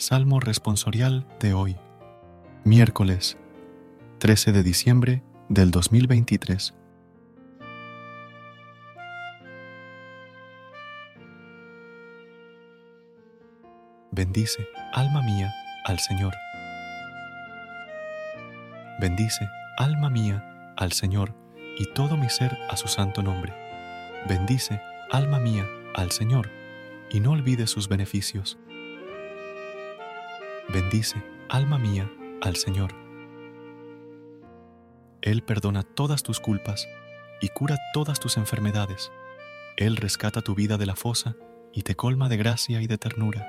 Salmo responsorial de hoy, miércoles 13 de diciembre del 2023. Bendice, alma mía, al Señor. Bendice, alma mía, al Señor, y todo mi ser a su santo nombre. Bendice, alma mía, al Señor, y no olvides sus beneficios Bendice, alma mía, al Señor. Él perdona todas tus culpas y cura todas tus enfermedades. Él rescata tu vida de la fosa y te colma de gracia y de ternura.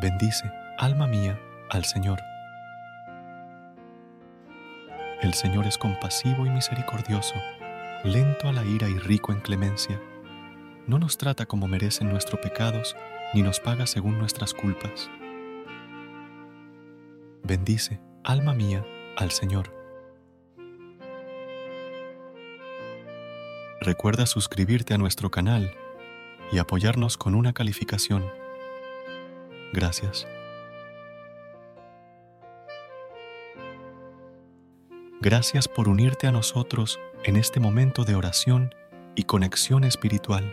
Bendice, alma mía, al Señor. El Señor es compasivo y misericordioso, lento a la ira y rico en clemencia. No nos trata como merecen nuestros pecados, ni nos paga según nuestras culpas. Bendice, alma mía, al Señor. Recuerda suscribirte a nuestro canal y apoyarnos con una calificación. Gracias. Gracias por unirte a nosotros en este momento de oración y conexión espiritual.